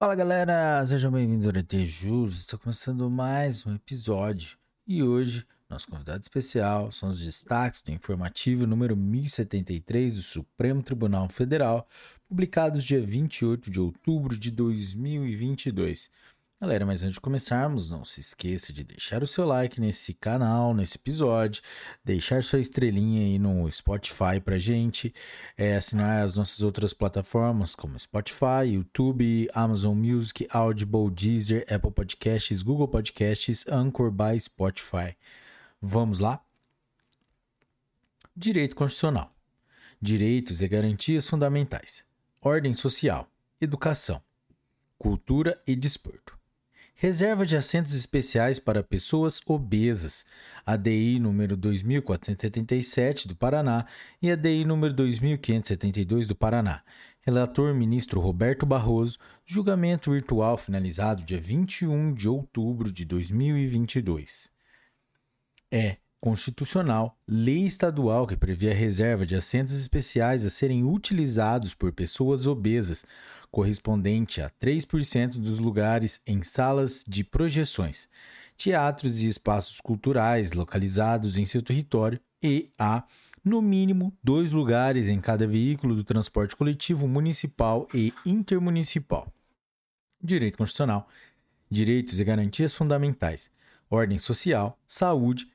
Fala galera, sejam bem-vindos ao DT Jus. Está começando mais um episódio e hoje nosso convidado especial são os destaques do informativo número 1073 do Supremo Tribunal Federal, publicados dia 28 de outubro de 2022. Galera, mas antes de começarmos, não se esqueça de deixar o seu like nesse canal, nesse episódio, deixar sua estrelinha aí no Spotify pra gente, é, assinar as nossas outras plataformas como Spotify, YouTube, Amazon Music, Audible, Deezer, Apple Podcasts, Google Podcasts, Anchor by Spotify. Vamos lá? Direito Constitucional. Direitos e garantias fundamentais. Ordem social. Educação. Cultura e desporto. Reserva de assentos especiais para pessoas obesas, ADI número 2477 do Paraná e ADI número 2572 do Paraná. Relator ministro Roberto Barroso, julgamento virtual finalizado dia 21 de outubro de 2022. É constitucional, lei estadual que prevê a reserva de assentos especiais a serem utilizados por pessoas obesas, correspondente a 3% dos lugares em salas de projeções, teatros e espaços culturais localizados em seu território e a, no mínimo, dois lugares em cada veículo do transporte coletivo municipal e intermunicipal. Direito Constitucional, direitos e garantias fundamentais, ordem social, saúde,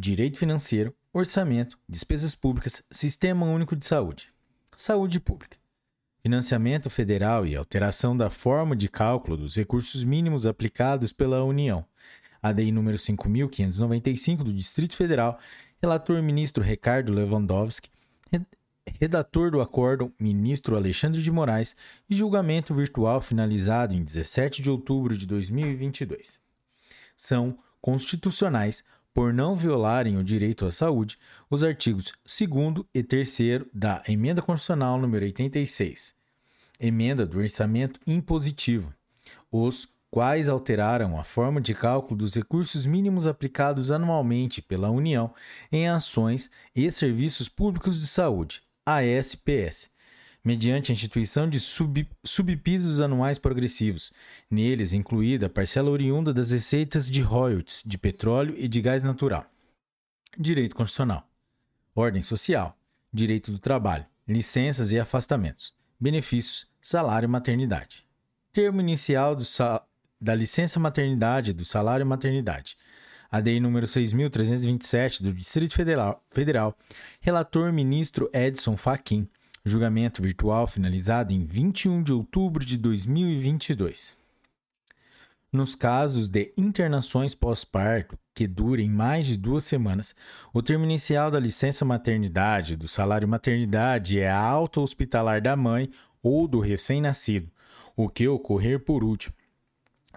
direito financeiro, orçamento, despesas públicas, sistema único de saúde, saúde pública, financiamento federal e alteração da forma de cálculo dos recursos mínimos aplicados pela União, ADI número 5595 do Distrito Federal, relator ministro Ricardo Lewandowski, redator do acórdão ministro Alexandre de Moraes e julgamento virtual finalizado em 17 de outubro de 2022. São constitucionais por não violarem o direito à saúde, os artigos 2 e 3 da Emenda Constitucional número 86, Emenda do Orçamento Impositivo, os quais alteraram a forma de cálculo dos recursos mínimos aplicados anualmente pela União em ações e serviços públicos de saúde, ASPS, mediante a instituição de sub, subpisos anuais progressivos, neles incluída a parcela oriunda das receitas de royalties de petróleo e de gás natural. Direito constitucional. Ordem social. Direito do trabalho. Licenças e afastamentos. Benefícios. Salário e maternidade. Termo inicial da licença maternidade e do salário maternidade. ADI número 6.327 do Distrito Federal, Federal. Relator ministro Edson Fachin Julgamento virtual finalizado em 21 de outubro de 2022. Nos casos de internações pós-parto que durem mais de duas semanas, o termo inicial da licença maternidade, do salário maternidade é a alta hospitalar da mãe ou do recém-nascido, o que ocorrer por último,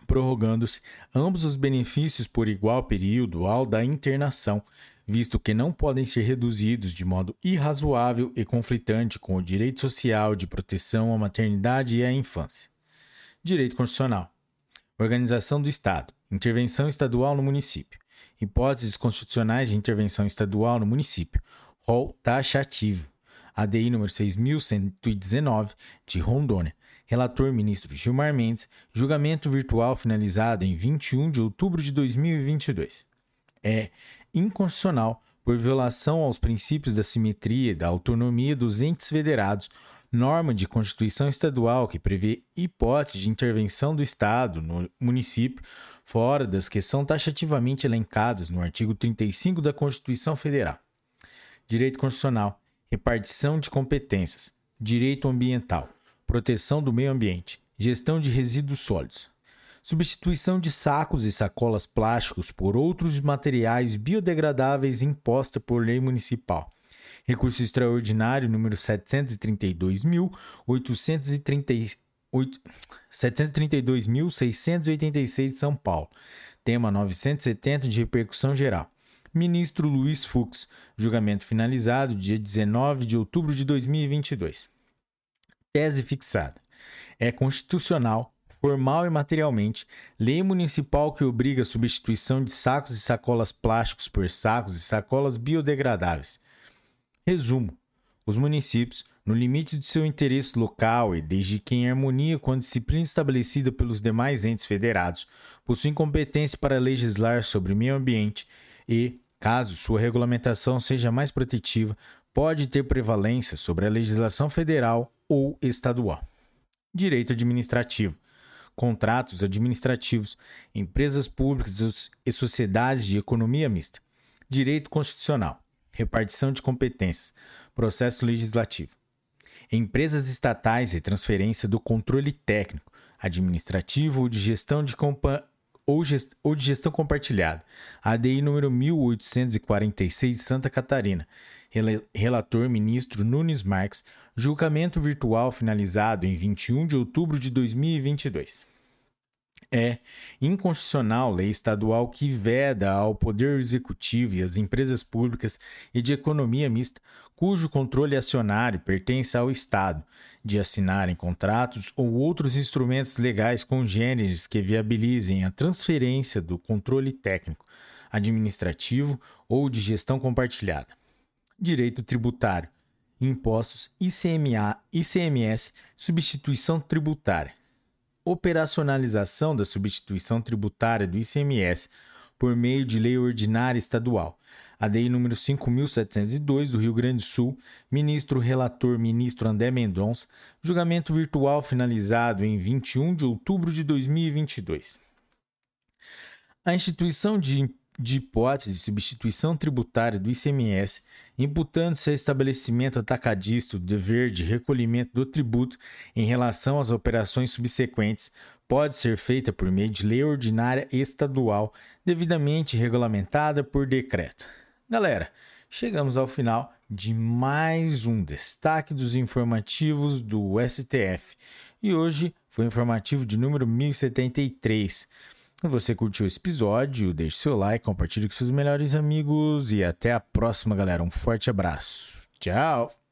prorrogando-se ambos os benefícios por igual período ao da internação, visto que não podem ser reduzidos de modo irrazoável e conflitante com o direito social de proteção à maternidade e à infância. Direito Constitucional. Organização do Estado. Intervenção estadual no município. Hipóteses constitucionais de intervenção estadual no município. Rol taxativo. ADI número 6119 de Rondônia. Relator ministro Gilmar Mendes. Julgamento virtual finalizado em 21 de outubro de 2022. É inconstitucional por violação aos princípios da simetria e da autonomia dos entes federados, norma de Constituição Estadual que prevê hipótese de intervenção do Estado no município, fora das que são taxativamente elencadas no artigo 35 da Constituição Federal. Direito Constitucional, repartição de competências, direito ambiental, proteção do meio ambiente, gestão de resíduos sólidos, substituição de sacos e sacolas plásticos por outros materiais biodegradáveis imposta por lei municipal. Recurso extraordinário número 732.686 de São Paulo. Tema 970 de repercussão geral. Ministro Luiz Fux. Julgamento finalizado dia 19 de outubro de 2022. Tese fixada. É constitucional formal e materialmente, lei municipal que obriga a substituição de sacos e sacolas plásticos por sacos e sacolas biodegradáveis. Resumo: os municípios, no limite de seu interesse local e desde que em harmonia com a disciplina estabelecida pelos demais entes federados, possuem competência para legislar sobre o meio ambiente e, caso sua regulamentação seja mais protetiva, pode ter prevalência sobre a legislação federal ou estadual. Direito administrativo. Contratos administrativos, empresas públicas e sociedades de economia mista. Direito constitucional. Repartição de competências. Processo legislativo. Empresas estatais e transferência do controle técnico, administrativo ou de gestão de compa ou, gest ou de gestão compartilhada. ADI número 1846 Santa Catarina. Relator ministro Nunes Marques. Julgamento virtual finalizado em 21 de outubro de 2022. É inconstitucional lei estadual que veda ao Poder Executivo e às empresas públicas e de economia mista, cujo controle acionário pertence ao Estado, de assinarem contratos ou outros instrumentos legais congêneres que viabilizem a transferência do controle técnico, administrativo ou de gestão compartilhada. Direito tributário, impostos, ICMA, ICMS, substituição tributária operacionalização da substituição tributária do ICMS por meio de lei ordinária estadual. ADI número 5702 do Rio Grande do Sul, ministro relator ministro André Mendonça, julgamento virtual finalizado em 21 de outubro de 2022. A instituição de de hipótese de substituição tributária do ICMS, imputando-se a estabelecimento atacadista o dever de recolhimento do tributo em relação às operações subsequentes, pode ser feita por meio de lei ordinária estadual, devidamente regulamentada por decreto. Galera, chegamos ao final de mais um destaque dos informativos do STF. E hoje foi o informativo de número 1073. Se você curtiu esse episódio, deixe seu like, compartilhe com seus melhores amigos e até a próxima, galera. Um forte abraço. Tchau!